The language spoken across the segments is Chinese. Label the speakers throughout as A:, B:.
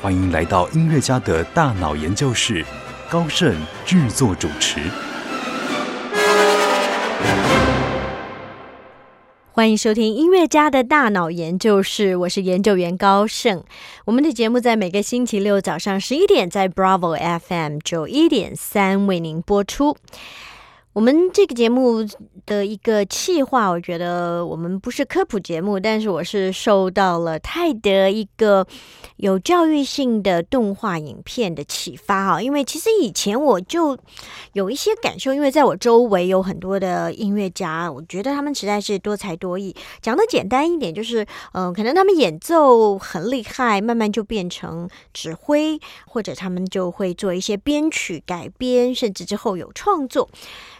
A: 欢迎来到音乐家的大脑研究室，高盛制作主持。
B: 欢迎收听音乐家的大脑研究室，我是研究员高盛。我们的节目在每个星期六早上十一点，在 Bravo FM 九一点三为您播出。我们这个节目的一个企划，我觉得我们不是科普节目，但是我是受到了泰德一个有教育性的动画影片的启发啊。因为其实以前我就有一些感受，因为在我周围有很多的音乐家，我觉得他们实在是多才多艺。讲的简单一点，就是嗯，可能他们演奏很厉害，慢慢就变成指挥，或者他们就会做一些编曲改编，甚至之后有创作。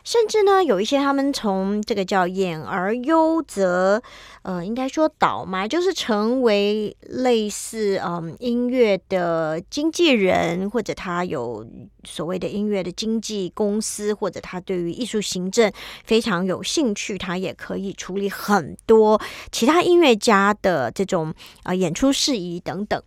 B: 甚至呢，有一些他们从这个叫演而优则，呃，应该说导嘛，就是成为类似嗯音乐的经纪人，或者他有所谓的音乐的经纪公司，或者他对于艺术行政非常有兴趣，他也可以处理很多其他音乐家的这种啊演出事宜等等。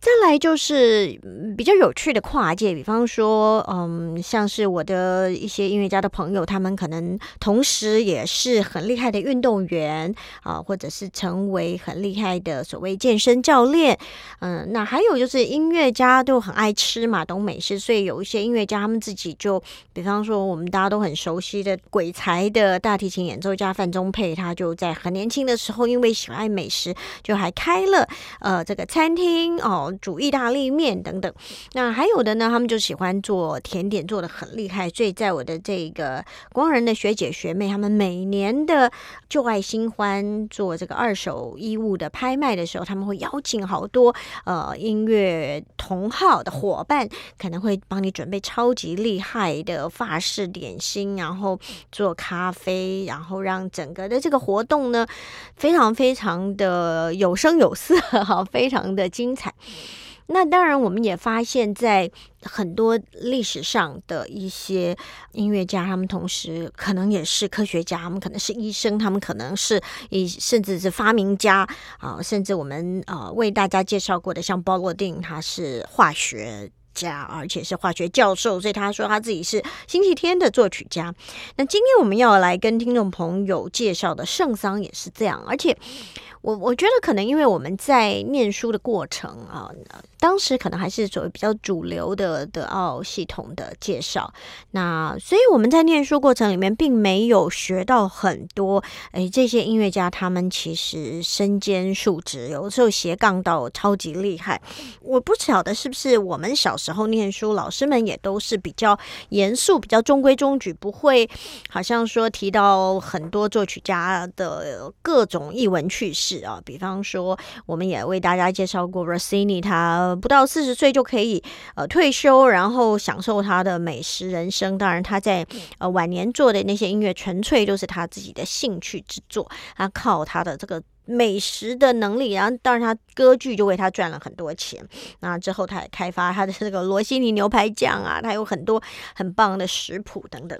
B: 再来就是比较有趣的跨界，比方说，嗯，像是我的一些音乐家的朋友，他们可能同时也是很厉害的运动员啊，或者是成为很厉害的所谓健身教练。嗯，那还有就是音乐家都很爱吃嘛，懂美食，所以有一些音乐家他们自己就，比方说我们大家都很熟悉的鬼才的大提琴演奏家范宗沛，他就在很年轻的时候，因为喜爱美食，就还开了呃这个餐厅哦。煮意大利面等等，那还有的呢，他们就喜欢做甜点，做的很厉害。所以在我的这个光人的学姐学妹，他们每年的旧爱新欢做这个二手衣物的拍卖的时候，他们会邀请好多呃音乐同好的伙伴，可能会帮你准备超级厉害的法式点心，然后做咖啡，然后让整个的这个活动呢，非常非常的有声有色，哈，非常的精彩。那当然，我们也发现，在很多历史上的一些音乐家，他们同时可能也是科学家，他们可能是医生，他们可能是以甚至是发明家啊，甚至我们呃为大家介绍过的，像包罗定，他是化学家，而且是化学教授，所以他说他自己是星期天的作曲家。那今天我们要来跟听众朋友介绍的圣桑也是这样，而且。我我觉得可能因为我们在念书的过程啊，当时可能还是所谓比较主流的德奥系统的介绍，那所以我们在念书过程里面并没有学到很多，哎，这些音乐家他们其实身兼数职，有时候斜杠到超级厉害。我不晓得是不是我们小时候念书，老师们也都是比较严肃、比较中规中矩，不会好像说提到很多作曲家的各种译文趣事。啊，比方说，我们也为大家介绍过 Rossini，他不到四十岁就可以呃退休，然后享受他的美食人生。当然，他在呃晚年做的那些音乐，纯粹都是他自己的兴趣之作，他靠他的这个。美食的能力，然后当然他歌剧就为他赚了很多钱。那之后他也开发他的这个罗西尼牛排酱啊，他有很多很棒的食谱等等。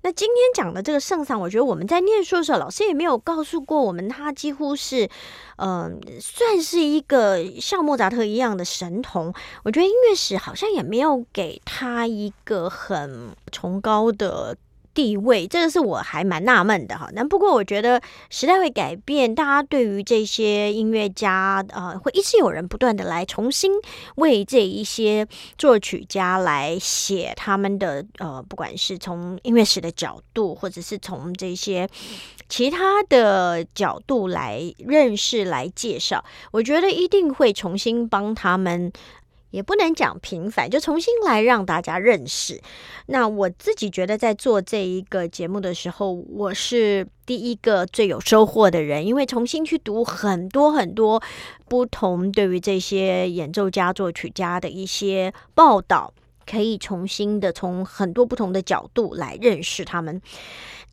B: 那今天讲的这个圣桑，我觉得我们在念书的时候，老师也没有告诉过我们，他几乎是嗯，算是一个像莫扎特一样的神童。我觉得音乐史好像也没有给他一个很崇高的。地位，这个是我还蛮纳闷的哈。那不过我觉得时代会改变，大家对于这些音乐家，呃，会一直有人不断的来重新为这一些作曲家来写他们的，呃，不管是从音乐史的角度，或者是从这些其他的角度来认识、来介绍，我觉得一定会重新帮他们。也不能讲平凡，就重新来让大家认识。那我自己觉得，在做这一个节目的时候，我是第一个最有收获的人，因为重新去读很多很多不同对于这些演奏家、作曲家的一些报道，可以重新的从很多不同的角度来认识他们。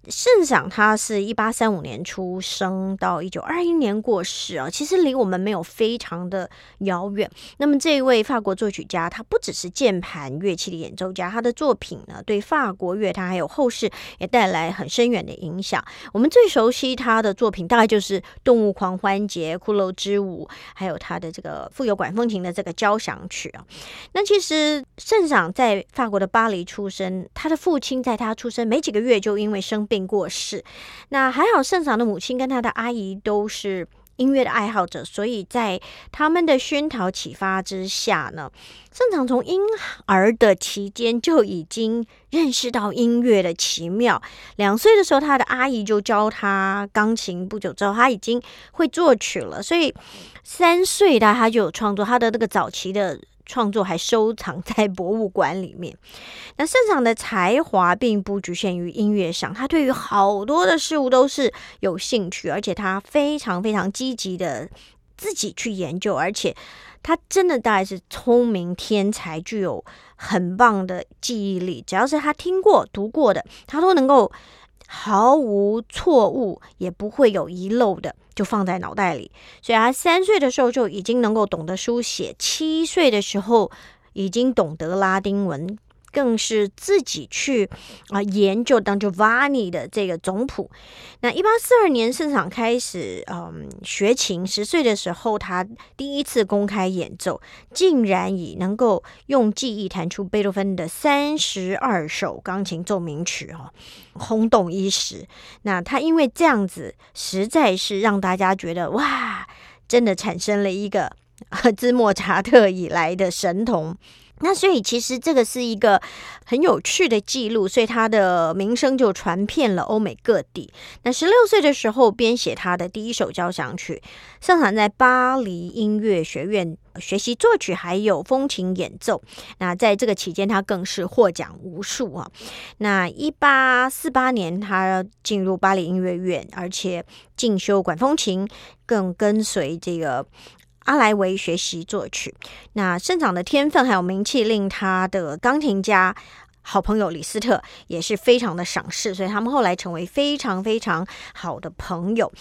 B: 圣长他是一八三五年出生，到一九二一年过世啊，其实离我们没有非常的遥远。那么这一位法国作曲家，他不只是键盘乐器的演奏家，他的作品呢，对法国乐坛还有后世也带来很深远的影响。我们最熟悉他的作品，大概就是《动物狂欢节》《骷髅之舞》，还有他的这个富有管风琴的这个交响曲啊。那其实圣长在法国的巴黎出生，他的父亲在他出生没几个月就因为生病过世，那还好，圣长的母亲跟他的阿姨都是音乐的爱好者，所以在他们的熏陶启发之下呢，圣长从婴儿的期间就已经认识到音乐的奇妙。两岁的时候，他的阿姨就教他钢琴，不久之后他已经会作曲了，所以三岁的他就有创作他的那个早期的。创作还收藏 在博物馆里面。那盛长的才华并不局限于音乐上，他对于好多的事物都是有兴趣，而且他非常非常积极的自己去研究，而且他真的大概是聪明天才，具有很棒的记忆力。只要是他听过、读过的，他都能够毫无错误，也不会有遗漏的。就放在脑袋里，所以他三岁的时候就已经能够懂得书写，七岁的时候已经懂得拉丁文。更是自己去啊研究当 Giovanni 的这个总谱。那一八四二年，盛场开始嗯学琴，十岁的时候，他第一次公开演奏，竟然以能够用记忆弹出贝多芬的三十二首钢琴奏鸣曲哦，轰动一时。那他因为这样子，实在是让大家觉得哇，真的产生了一个自莫扎特以来的神童。那所以其实这个是一个很有趣的记录，所以他的名声就传遍了欧美各地。那十六岁的时候编写他的第一首交响曲，上场在巴黎音乐学院学习作曲，还有风琴演奏。那在这个期间，他更是获奖无数啊。那一八四八年，他进入巴黎音乐院，而且进修管风琴，更跟随这个。阿莱维学习作曲，那生长的天分还有名气，令他的钢琴家。好朋友李斯特也是非常的赏识，所以他们后来成为非常非常好的朋友。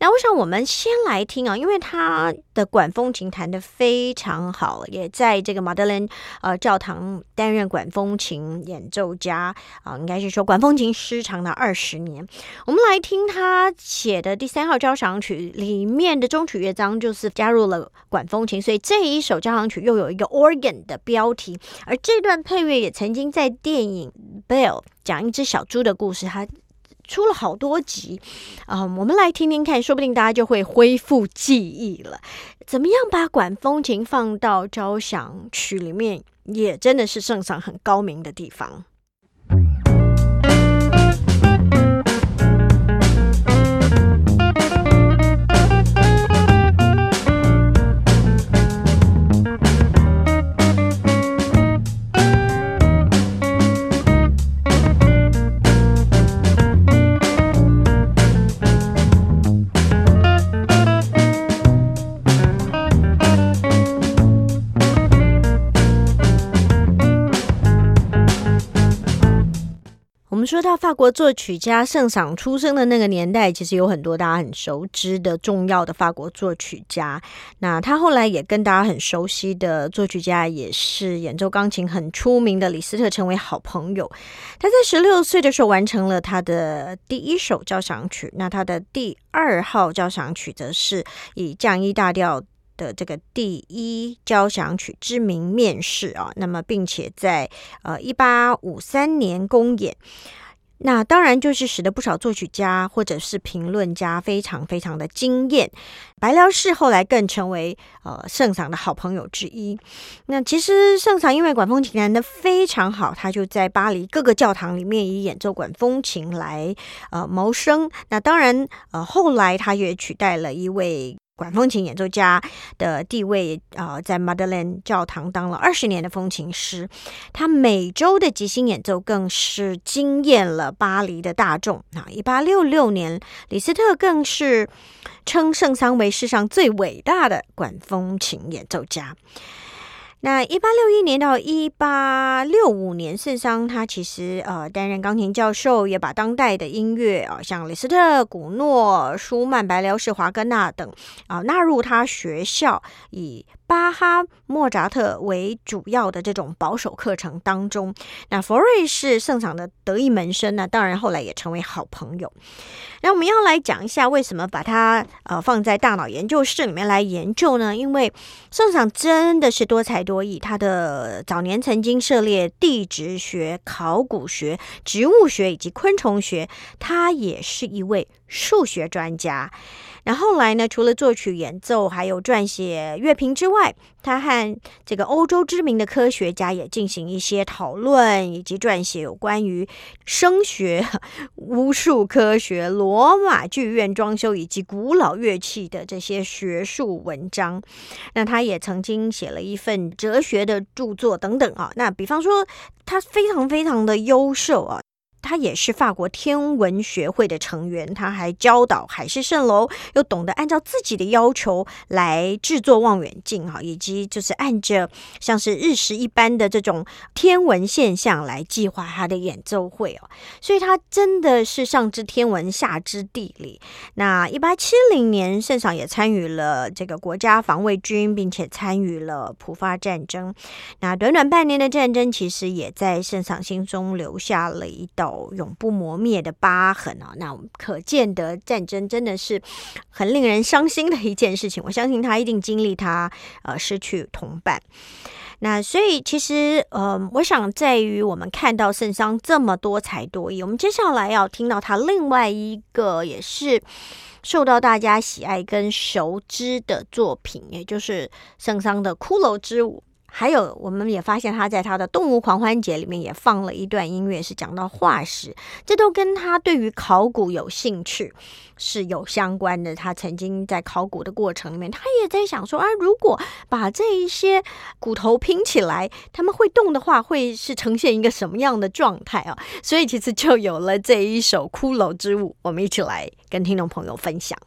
B: 那我想我们先来听啊，因为他的管风琴弹得非常好，也在这个马德莲呃教堂担任管风琴演奏家啊，应该是说管风琴师长达二十年。我们来听他写的第三号交响曲里面的中曲乐章，就是加入了管风琴，所以这一首交响曲又有一个 organ 的标题，而这段配乐也曾经在电影《Bell》讲一只小猪的故事，它出了好多集啊！我们来听听看，说不定大家就会恢复记忆了。怎么样把管风琴放到交响曲里面，也真的是圣上很高明的地方。说到法国作曲家圣赏出生的那个年代，其实有很多大家很熟知的重要的法国作曲家。那他后来也跟大家很熟悉的作曲家，也是演奏钢琴很出名的李斯特成为好朋友。他在十六岁的时候完成了他的第一首交响曲，那他的第二号交响曲则是以降一大调。的这个第一交响曲知名面世啊，那么并且在呃一八五三年公演，那当然就是使得不少作曲家或者是评论家非常非常的惊艳。白辽士后来更成为呃圣桑的好朋友之一。那其实圣桑因为管风琴弹得非常好，他就在巴黎各个教堂里面以演奏管风琴来呃谋生。那当然呃后来他也取代了一位。管风琴演奏家的地位，呃，在 Madeline 教堂当了二十年的风琴师。他每周的即兴演奏更是惊艳了巴黎的大众。啊，一八六六年，李斯特更是称圣桑为世上最伟大的管风琴演奏家。那一八六一年到一八六五年，圣桑他其实呃担任钢琴教授，也把当代的音乐啊，像李斯特、古诺、舒曼、白辽士、华格纳等啊纳入他学校以。巴哈、莫扎特为主要的这种保守课程当中，那佛瑞是圣桑的得意门生呢。当然，后来也成为好朋友。那我们要来讲一下，为什么把它呃放在大脑研究室里面来研究呢？因为圣桑真的是多才多艺。他的早年曾经涉猎地质学、考古学、植物学以及昆虫学，他也是一位数学专家。那后来呢？除了作曲、演奏，还有撰写乐评之外，他和这个欧洲知名的科学家也进行一些讨论，以及撰写有关于声学、巫术科学、罗马剧院装修以及古老乐器的这些学术文章。那他也曾经写了一份哲学的著作等等啊。那比方说，他非常非常的优秀啊。他也是法国天文学会的成员，他还教导海市蜃楼，又懂得按照自己的要求来制作望远镜哈，以及就是按着像是日食一般的这种天文现象来计划他的演奏会哦，所以他真的是上知天文下知地理。那一八七零年，圣上也参与了这个国家防卫军，并且参与了普法战争。那短短半年的战争，其实也在圣上心中留下了一道。永不磨灭的疤痕啊！那我们可见的战争真的是很令人伤心的一件事情。我相信他一定经历他呃失去同伴。那所以其实呃，我想在于我们看到圣桑这么多才多艺，我们接下来要听到他另外一个也是受到大家喜爱跟熟知的作品，也就是圣桑的《骷髅之舞》。还有，我们也发现他在他的《动物狂欢节》里面也放了一段音乐，是讲到化石，这都跟他对于考古有兴趣是有相关的。他曾经在考古的过程里面，他也在想说啊，如果把这一些骨头拼起来，他们会动的话，会是呈现一个什么样的状态啊？所以其实就有了这一首《骷髅之舞》，我们一起来跟听众朋友分享。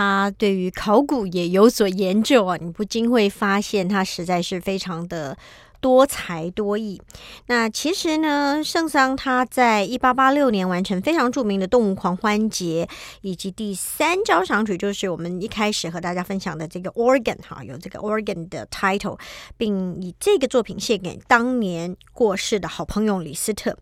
B: 他对于考古也有所研究啊，你不禁会发现他实在是非常的。多才多艺。那其实呢，圣桑他在一八八六年完成非常著名的《动物狂欢节》，以及第三交响曲，就是我们一开始和大家分享的这个 organ 哈，有这个 organ 的 title，并以这个作品献给当年过世的好朋友李斯特。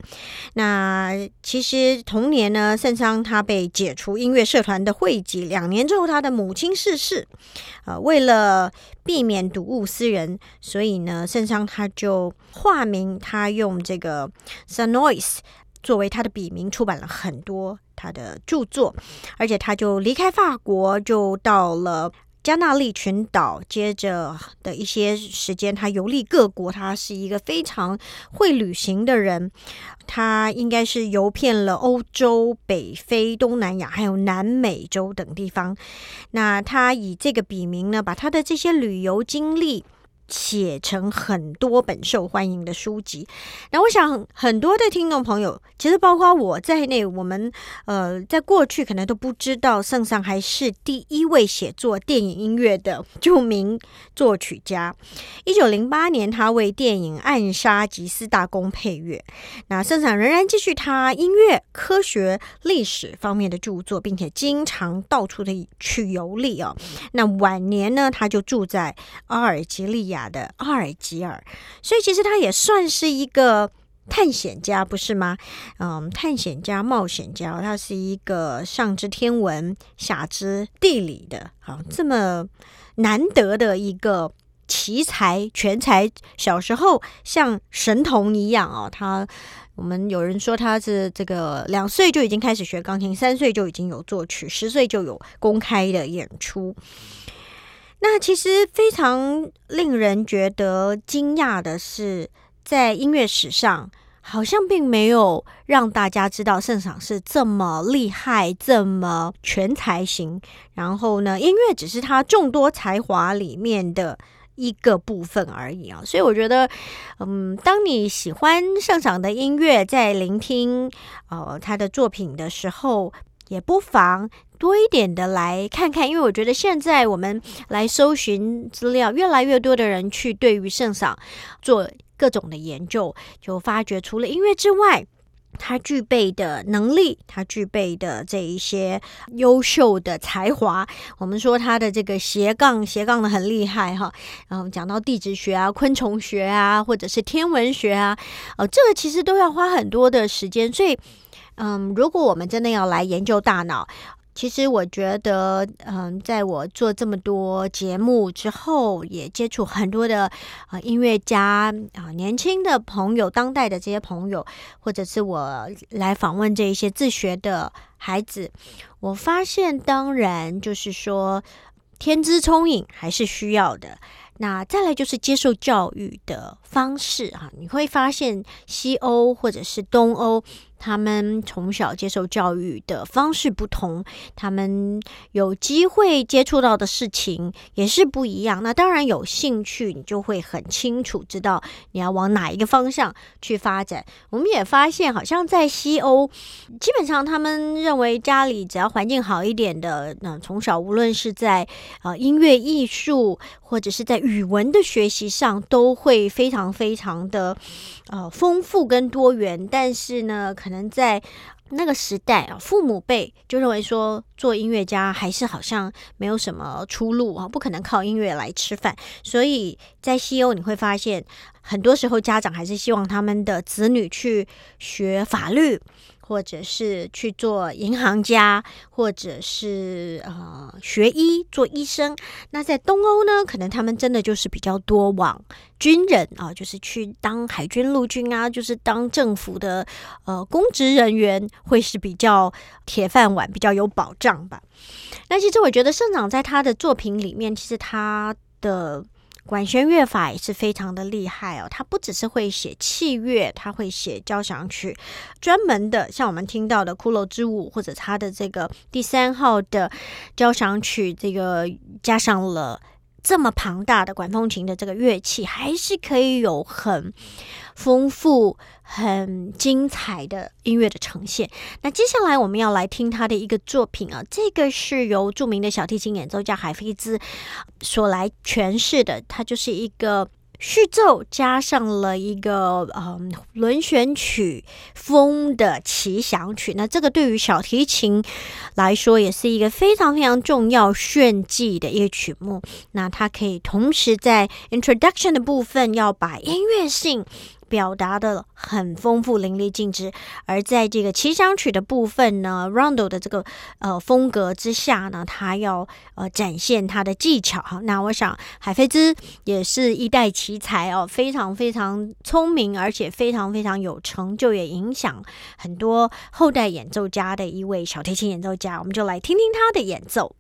B: 那其实同年呢，圣桑他被解除音乐社团的会籍，两年之后他的母亲逝世。呃，为了避免睹物思人，所以呢，圣桑他就化名，他用这个 Sanois 作为他的笔名，出版了很多他的著作，而且他就离开法国，就到了。加纳利群岛，接着的一些时间，他游历各国。他是一个非常会旅行的人，他应该是游遍了欧洲、北非、东南亚，还有南美洲等地方。那他以这个笔名呢，把他的这些旅游经历。写成很多本受欢迎的书籍，那我想很多的听众朋友，其实包括我在内，我们呃在过去可能都不知道，圣上还是第一位写作电影音乐的著名作曲家。一九零八年，他为电影《暗杀吉斯大公》配乐。那圣上仍然继续他音乐、科学、历史方面的著作，并且经常到处的去游历啊。那晚年呢，他就住在阿尔及利亚。的阿尔及尔，所以其实他也算是一个探险家，不是吗？嗯，探险家、冒险家，他是一个上知天文、下知地理的，好这么难得的一个奇才、全才。小时候像神童一样哦，他我们有人说他是这个两岁就已经开始学钢琴，三岁就已经有作曲，十岁就有公开的演出。那其实非常令人觉得惊讶的是，在音乐史上，好像并没有让大家知道圣赏是这么厉害、这么全才型。然后呢，音乐只是他众多才华里面的一个部分而已啊。所以我觉得，嗯，当你喜欢圣赏的音乐，在聆听呃他的作品的时候，也不妨。多一点的来看看，因为我觉得现在我们来搜寻资料，越来越多的人去对于圣赏做各种的研究，就发觉除了音乐之外，他具备的能力，他具备的这一些优秀的才华，我们说他的这个斜杠斜杠的很厉害哈。然后讲到地质学啊、昆虫学啊，或者是天文学啊，呃，这个其实都要花很多的时间。所以，嗯，如果我们真的要来研究大脑，其实我觉得，嗯，在我做这么多节目之后，也接触很多的啊音乐家啊，年轻的朋友、当代的这些朋友，或者是我来访问这一些自学的孩子，我发现，当然就是说，天资聪颖还是需要的。那再来就是接受教育的方式啊，你会发现西欧或者是东欧。他们从小接受教育的方式不同，他们有机会接触到的事情也是不一样。那当然有兴趣，你就会很清楚知道你要往哪一个方向去发展。我们也发现，好像在西欧，基本上他们认为家里只要环境好一点的，那从小无论是在呃音乐艺术或者是在语文的学习上，都会非常常非常的呃丰富跟多元。但是呢，可能在那个时代啊，父母辈就认为说做音乐家还是好像没有什么出路啊，不可能靠音乐来吃饭。所以在西欧你会发现，很多时候家长还是希望他们的子女去学法律。或者是去做银行家，或者是呃学医做医生。那在东欧呢，可能他们真的就是比较多往军人啊，就是去当海军陆军啊，就是当政府的呃公职人员，会是比较铁饭碗，比较有保障吧。那其实我觉得社长在他的作品里面，其实他的。管弦乐法也是非常的厉害哦，他不只是会写器乐，他会写交响曲，专门的像我们听到的《骷髅之舞》或者他的这个第三号的交响曲，这个加上了。这么庞大的管风琴的这个乐器，还是可以有很丰富、很精彩的音乐的呈现。那接下来我们要来听他的一个作品啊，这个是由著名的小提琴演奏家海菲兹所来诠释的，它就是一个。序奏加上了一个嗯轮旋曲风的奇想曲，那这个对于小提琴来说也是一个非常非常重要炫技的一个曲目。那它可以同时在 introduction 的部分要把音乐性。表达的很丰富淋漓尽致，而在这个奇想曲的部分呢，Rondo 的这个呃风格之下呢，他要呃展现他的技巧哈。那我想海菲兹也是一代奇才哦，非常非常聪明，而且非常非常有成就，也影响很多后代演奏家的一位小提琴演奏家。我们就来听听他的演奏。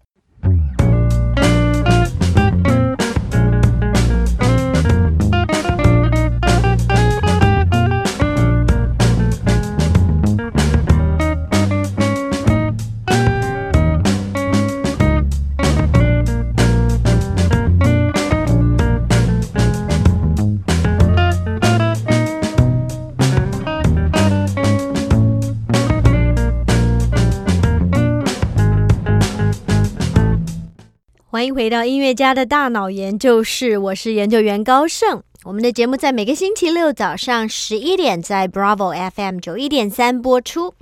B: 欢迎回到音乐家的大脑研究室，我是研究员高盛。我们的节目在每个星期六早上十一点在 Bravo FM 九一点三播出。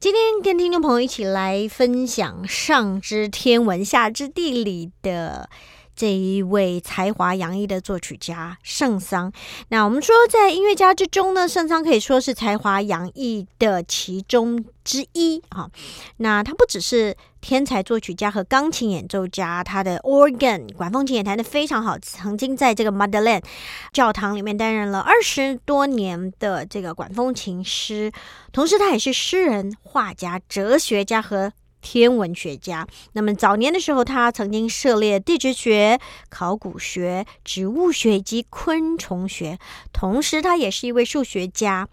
B: 今天跟听众朋友一起来分享上知天文下知地理的这一位才华洋溢的作曲家圣桑。那我们说，在音乐家之中呢，圣桑可以说是才华洋溢的其中之一啊。那他不只是天才作曲家和钢琴演奏家，他的 organ 管风琴也弹得非常好，曾经在这个 Madeleine 教堂里面担任了二十多年的这个管风琴师。同时，他也是诗人、画家、哲学家和。天文学家，那么早年的时候，他曾经涉猎地质学、考古学、植物学以及昆虫学，同时他也是一位数学家。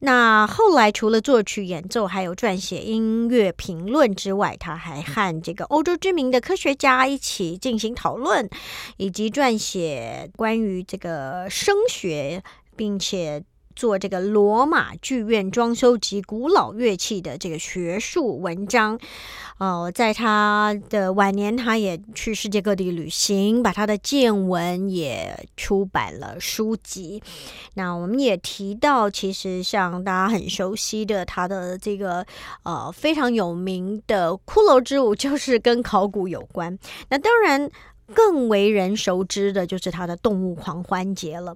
B: 那后来除了作曲演奏，还有撰写音乐评论之外，他还和这个欧洲知名的科学家一起进行讨论，以及撰写关于这个声学，并且。做这个罗马剧院装修及古老乐器的这个学术文章，哦，在他的晚年，他也去世界各地旅行，把他的见闻也出版了书籍。那我们也提到，其实像大家很熟悉的他的这个呃非常有名的《骷髅之舞》，就是跟考古有关。那当然。更为人熟知的就是他的《动物狂欢节》了。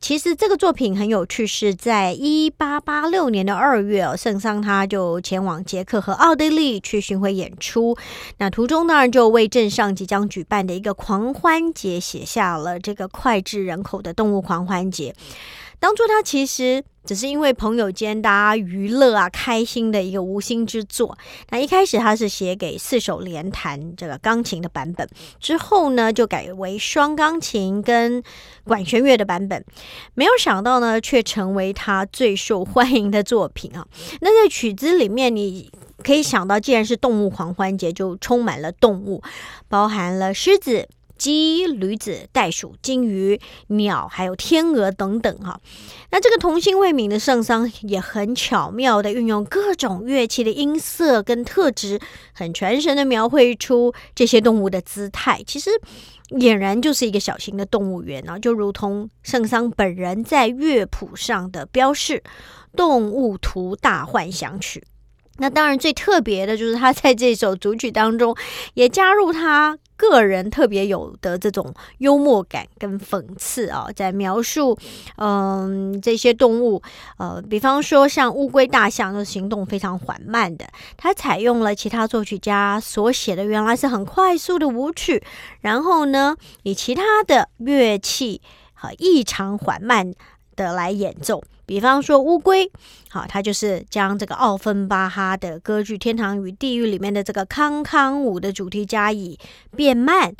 B: 其实这个作品很有趣，是在一八八六年的二月，圣桑他就前往捷克和奥地利去巡回演出。那途中呢，就为镇上即将举办的一个狂欢节写下了这个脍炙人口的《动物狂欢节》。当初他其实只是因为朋友间大家娱乐啊、开心的一个无心之作。那一开始他是写给四手联弹这个钢琴的版本，之后呢就改为双钢琴跟管弦乐的版本。没有想到呢，却成为他最受欢迎的作品啊！那在曲子里面，你可以想到，既然是动物狂欢节，就充满了动物，包含了狮子。鸡、驴子、袋鼠、金鱼、鸟，还有天鹅等等哈。那这个童心未泯的圣桑也很巧妙的运用各种乐器的音色跟特质，很传神的描绘出这些动物的姿态。其实俨然就是一个小型的动物园啊，就如同圣桑本人在乐谱上的标示，《动物图大幻想曲》。那当然，最特别的就是他在这首组曲当中，也加入他个人特别有的这种幽默感跟讽刺啊，在描述嗯这些动物，呃，比方说像乌龟、大象，的行动非常缓慢的，他采用了其他作曲家所写的原来是很快速的舞曲，然后呢，以其他的乐器和异常缓慢的来演奏。比方说乌龟，好，它就是将这个奥芬巴哈的歌剧《天堂与地狱》里面的这个康康舞的主题加以变慢。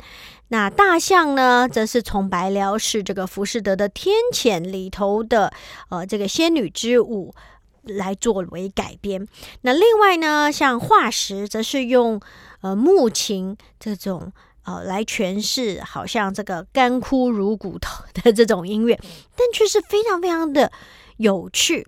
B: 那大象呢，则是从白辽士这个浮士德的《天谴》里头的呃这个仙女之舞来作为改编。那另外呢，像化石，则是用呃木琴这种呃来诠释，好像这个干枯如骨头的 这种音乐，但却是非常非常的。有趣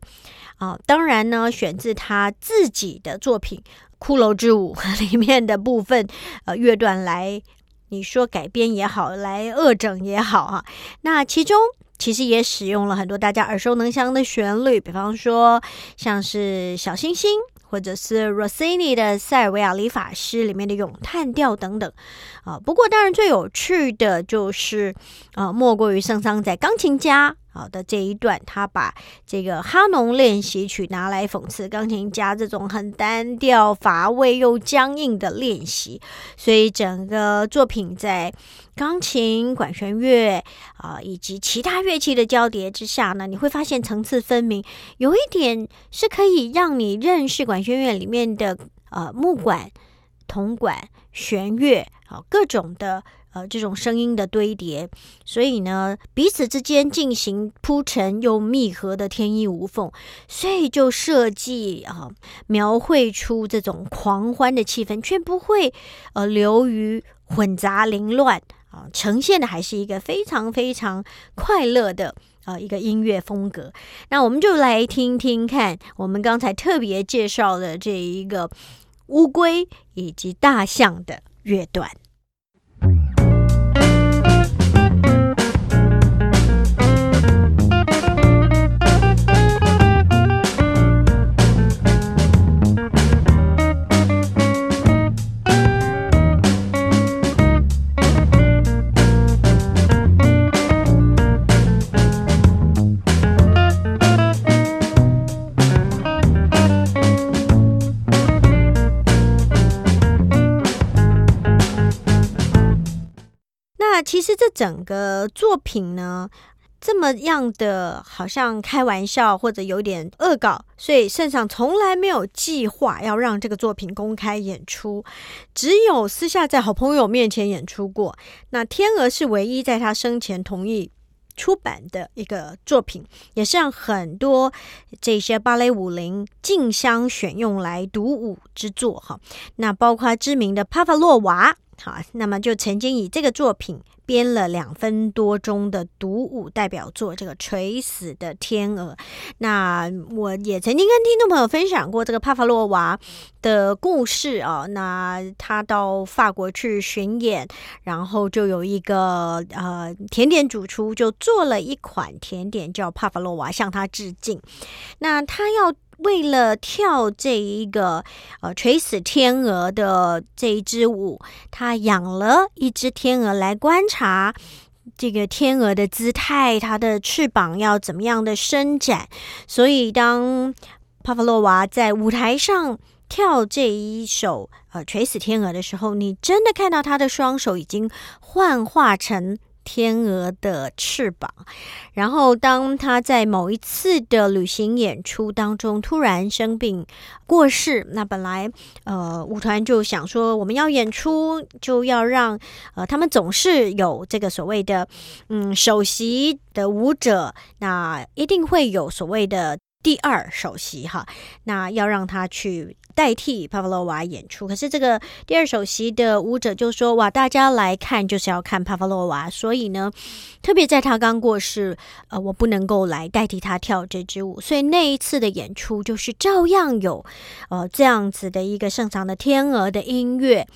B: 啊！当然呢，选自他自己的作品《骷髅之舞》里面的部分呃乐段来，你说改编也好，来恶整也好哈。那其中其实也使用了很多大家耳熟能详的旋律，比方说像是小星星。或者是 Rossini 的《塞尔维亚理发师》里面的咏叹调等等啊。不过，当然最有趣的就是啊，莫过于圣桑在钢琴家啊的这一段，他把这个哈农练习曲拿来讽刺钢琴家这种很单调、乏味又僵硬的练习，所以整个作品在。钢琴、管弦乐啊，以及其他乐器的交叠之下呢，你会发现层次分明。有一点是可以让你认识管弦乐里面的呃木管、铜管、弦乐啊各种的呃这种声音的堆叠。所以呢，彼此之间进行铺陈又密合的天衣无缝，所以就设计啊描绘出这种狂欢的气氛，却不会呃流于混杂凌乱。啊呈现的还是一个非常非常快乐的啊一个音乐风格。那我们就来听听看，我们刚才特别介绍的这一个乌龟以及大象的乐段。其实这整个作品呢，这么样的好像开玩笑或者有点恶搞，所以圣上从来没有计划要让这个作品公开演出，只有私下在好朋友面前演出过。那天鹅是唯一在他生前同意。出版的一个作品，也是让很多这些芭蕾舞林竞相选用来独舞之作哈。那包括知名的帕法洛娃，好，那么就曾经以这个作品。编了两分多钟的独舞代表作，这个垂死的天鹅。那我也曾经跟听众朋友分享过这个帕法洛娃的故事啊。那他到法国去巡演，然后就有一个呃甜点主厨就做了一款甜点叫帕法洛娃，向他致敬。那他要。为了跳这一个呃垂死天鹅的这一支舞，他养了一只天鹅来观察这个天鹅的姿态，它的翅膀要怎么样的伸展。所以，当帕帕洛娃在舞台上跳这一首呃垂死天鹅的时候，你真的看到他的双手已经幻化成。天鹅的翅膀，然后当他在某一次的旅行演出当中突然生病过世，那本来呃舞团就想说我们要演出就要让呃他们总是有这个所谓的嗯首席的舞者，那一定会有所谓的第二首席哈，那要让他去。代替帕夫洛娃演出，可是这个第二首席的舞者就说：“哇，大家来看就是要看帕夫洛娃，所以呢，特别在他刚过世，呃，我不能够来代替他跳这支舞，所以那一次的演出就是照样有，呃，这样子的一个盛长的天鹅的音乐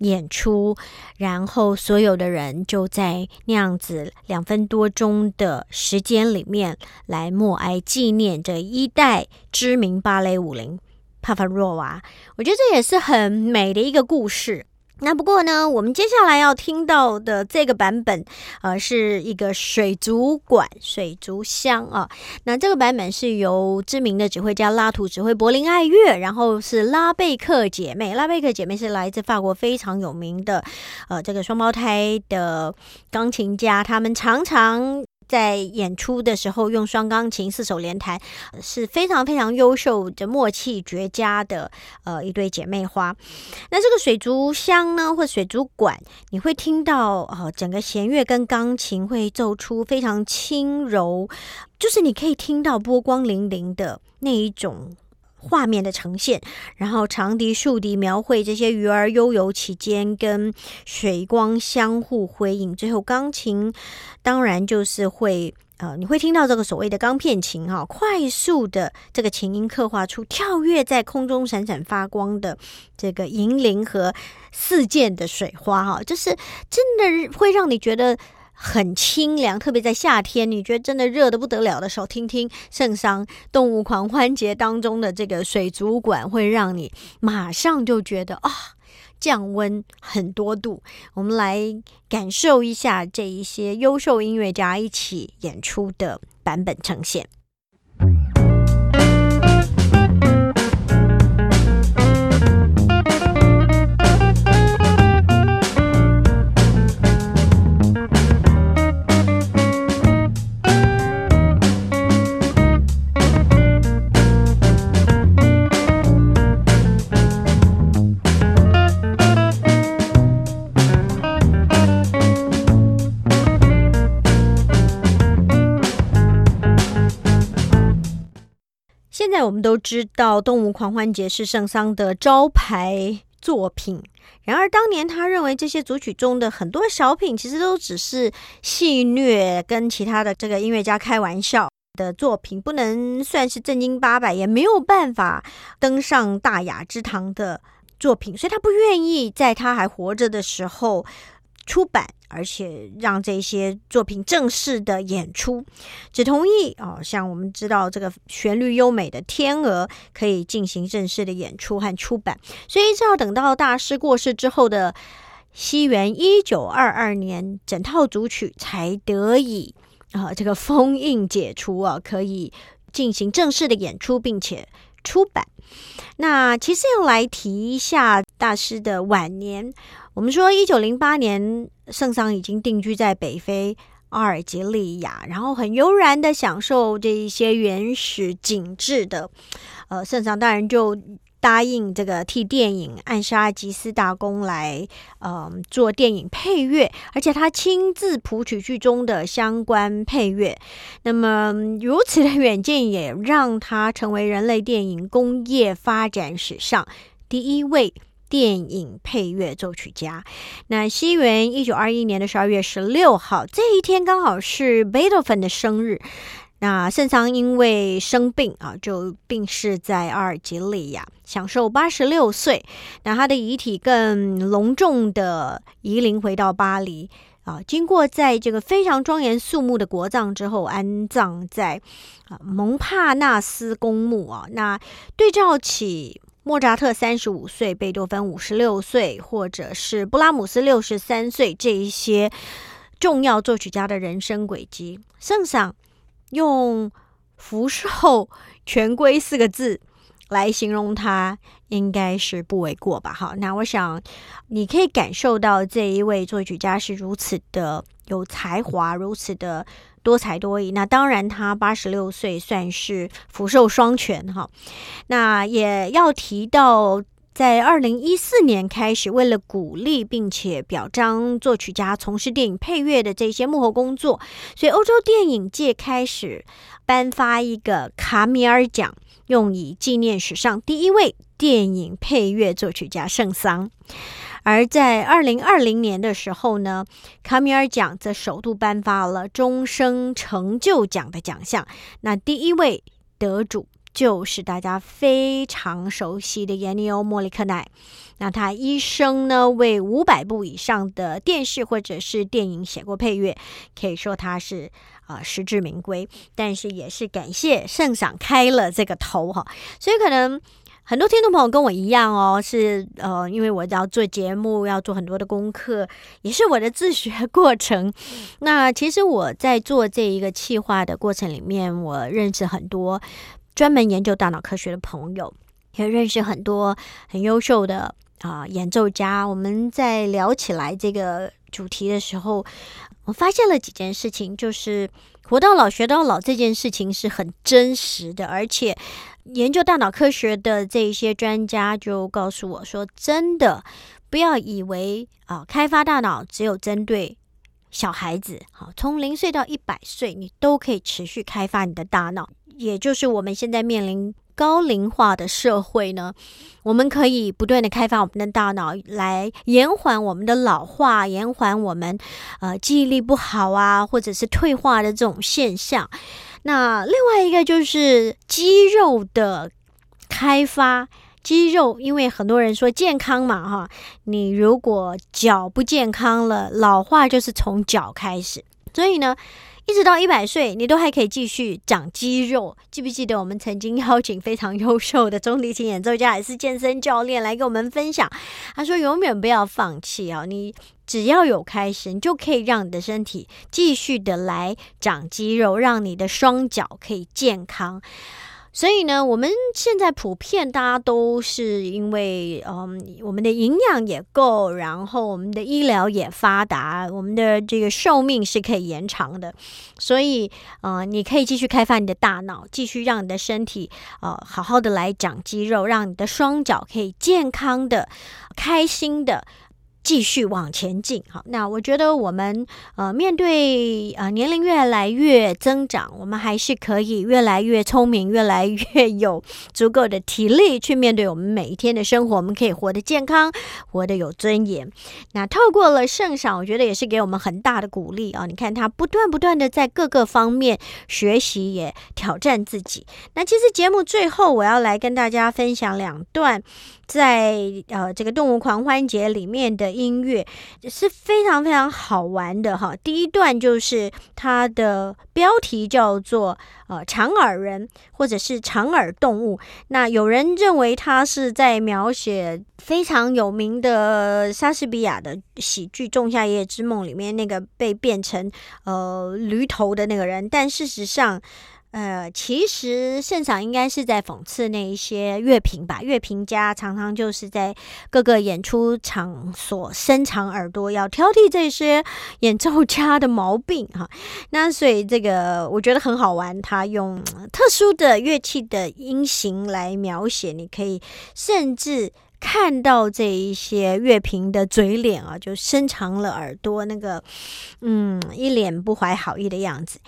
B: 演出，然后所有的人就在那样子两分多钟的时间里面来默哀纪念这一代知名芭蕾舞伶。”帕法若娃，我觉得这也是很美的一个故事。那不过呢，我们接下来要听到的这个版本，呃，是一个水族馆、水族箱啊。那这个版本是由知名的指挥家拉图指挥柏林爱乐，然后是拉贝克姐妹。拉贝克姐妹是来自法国非常有名的，呃，这个双胞胎的钢琴家，他们常常。在演出的时候用双钢琴四手联弹是非常非常优秀的默契绝佳的呃一对姐妹花。那这个水族箱呢，或水族馆，你会听到呃整个弦乐跟钢琴会奏出非常轻柔，就是你可以听到波光粼粼的那一种。画面的呈现，然后长笛、竖笛描绘这些鱼儿悠游其间，跟水光相互辉映。最后，钢琴当然就是会呃，你会听到这个所谓的钢片琴哈，快速的这个琴音刻画出跳跃在空中闪闪发光的这个银铃和四溅的水花哈，就是真的会让你觉得。很清凉，特别在夏天，你觉得真的热的不得了的时候，听听圣桑动物狂欢节当中的这个水族馆，会让你马上就觉得啊，降温很多度。我们来感受一下这一些优秀音乐家一起演出的版本呈现。都知道，《动物狂欢节》是圣桑的招牌作品。然而，当年他认为这些组曲中的很多小品，其实都只是戏谑，跟其他的这个音乐家开玩笑的作品，不能算是正经八百，也没有办法登上大雅之堂的作品。所以他不愿意在他还活着的时候出版。而且让这些作品正式的演出，只同意哦，像我们知道这个旋律优美的《天鹅》可以进行正式的演出和出版，所以一直要等到大师过世之后的西元一九二二年，整套组曲才得以啊这个封印解除啊，可以进行正式的演出，并且出版。那其实要来提一下大师的晚年。我们说，一九零八年，圣桑已经定居在北非阿尔及利亚，然后很悠然的享受这一些原始景致的，呃，圣桑当然就。答应这个替电影《暗杀吉斯大公》来，嗯，做电影配乐，而且他亲自谱曲剧中的相关配乐。那么，如此的远见也让他成为人类电影工业发展史上第一位电影配乐作曲家。那西元一九二一年的十二月十六号，这一天刚好是贝多芬的生日。那圣桑因为生病啊，就病逝在阿尔及利亚，享受八十六岁。那他的遗体更隆重的移灵回到巴黎啊，经过在这个非常庄严肃穆的国葬之后，安葬在啊蒙帕纳斯公墓啊。那对照起莫扎特三十五岁，贝多芬五十六岁，或者是布拉姆斯六十三岁这一些重要作曲家的人生轨迹，圣上。用“福寿全归”四个字来形容他，应该是不为过吧？哈，那我想你可以感受到这一位作曲家是如此的有才华，如此的多才多艺。那当然，他八十六岁算是福寿双全哈。那也要提到。在二零一四年开始，为了鼓励并且表彰作曲家从事电影配乐的这些幕后工作，所以欧洲电影界开始颁发一个卡米尔奖，用以纪念史上第一位电影配乐作曲家圣桑。而在二零二零年的时候呢，卡米尔奖则首度颁发了终生成就奖的奖项，那第一位得主。就是大家非常熟悉的耶尼欧·莫里克奈，那他一生呢为五百部以上的电视或者是电影写过配乐，可以说他是啊实至名归。但是也是感谢圣赏开了这个头哈，所以可能很多听众朋友跟我一样哦，是呃，因为我要做节目，要做很多的功课，也是我的自学过程。那其实我在做这一个企划的过程里面，我认识很多。专门研究大脑科学的朋友，也认识很多很优秀的啊演奏家。我们在聊起来这个主题的时候，我发现了几件事情，就是活到老学到老这件事情是很真实的。而且研究大脑科学的这些专家就告诉我说，真的不要以为啊开发大脑只有针对小孩子，好从零岁到一百岁，你都可以持续开发你的大脑。也就是我们现在面临高龄化的社会呢，我们可以不断的开发我们的大脑，来延缓我们的老化，延缓我们呃记忆力不好啊，或者是退化的这种现象。那另外一个就是肌肉的开发，肌肉，因为很多人说健康嘛，哈，你如果脚不健康了，老化就是从脚开始，所以呢。一直到一百岁，你都还可以继续长肌肉。记不记得我们曾经邀请非常优秀的中提琴演奏家，也是健身教练来跟我们分享？他说：“永远不要放弃啊！你只要有开始，你就可以让你的身体继续的来长肌肉，让你的双脚可以健康。”所以呢，我们现在普遍大家都是因为，嗯，我们的营养也够，然后我们的医疗也发达，我们的这个寿命是可以延长的。所以，呃，你可以继续开发你的大脑，继续让你的身体，呃，好好的来长肌肉，让你的双脚可以健康的、开心的。继续往前进，好，那我觉得我们呃面对呃年龄越来越增长，我们还是可以越来越聪明，越来越有足够的体力去面对我们每一天的生活。我们可以活得健康，活得有尊严。那透过了圣赏，我觉得也是给我们很大的鼓励啊！你看他不断不断的在各个方面学习，也挑战自己。那其实节目最后我要来跟大家分享两段。在呃这个动物狂欢节里面的音乐是非常非常好玩的哈。第一段就是它的标题叫做呃长耳人或者是长耳动物。那有人认为它是在描写非常有名的莎士比亚的喜剧《仲夏夜之梦》里面那个被变成呃驴头的那个人，但事实上。呃，其实盛赏应该是在讽刺那一些乐评吧，乐评家常常就是在各个演出场所伸长耳朵，要挑剔这些演奏家的毛病哈。那所以这个我觉得很好玩，他用特殊的乐器的音型来描写，你可以甚至。看到这一些乐评的嘴脸啊，就伸长了耳朵，那个嗯，一脸不怀好意的样子。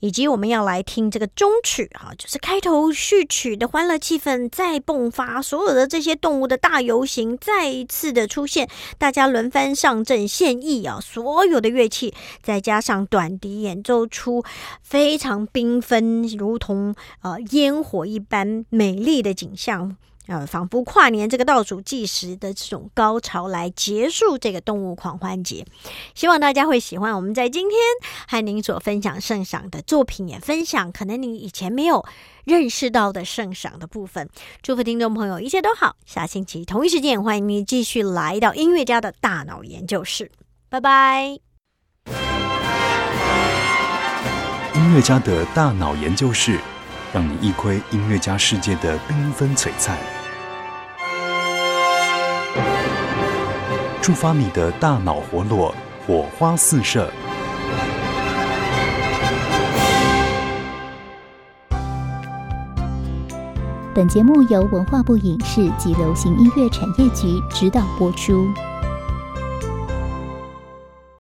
B: 以及我们要来听这个中曲啊，就是开头序曲的欢乐气氛再迸发，所有的这些动物的大游行再一次的出现，大家轮番上阵献艺啊，所有的乐器再加上短笛演奏出非常缤纷，如同呃烟火一般美丽的景象。呃，仿佛跨年这个倒数计时的这种高潮来结束这个动物狂欢节，希望大家会喜欢。我们在今天和您所分享圣赏的作品，也分享可能你以前没有认识到的圣赏的部分。祝福听众朋友一切都好，下星期同一时间欢迎你继续来到音乐家的大脑研究室，拜拜。
A: 音乐家的大脑研究室，让你一窥音乐家世界的缤纷璀璨。触发你的大脑活络，火花四射。
C: 本节目由文化部影视及流行音乐产业局指导播出。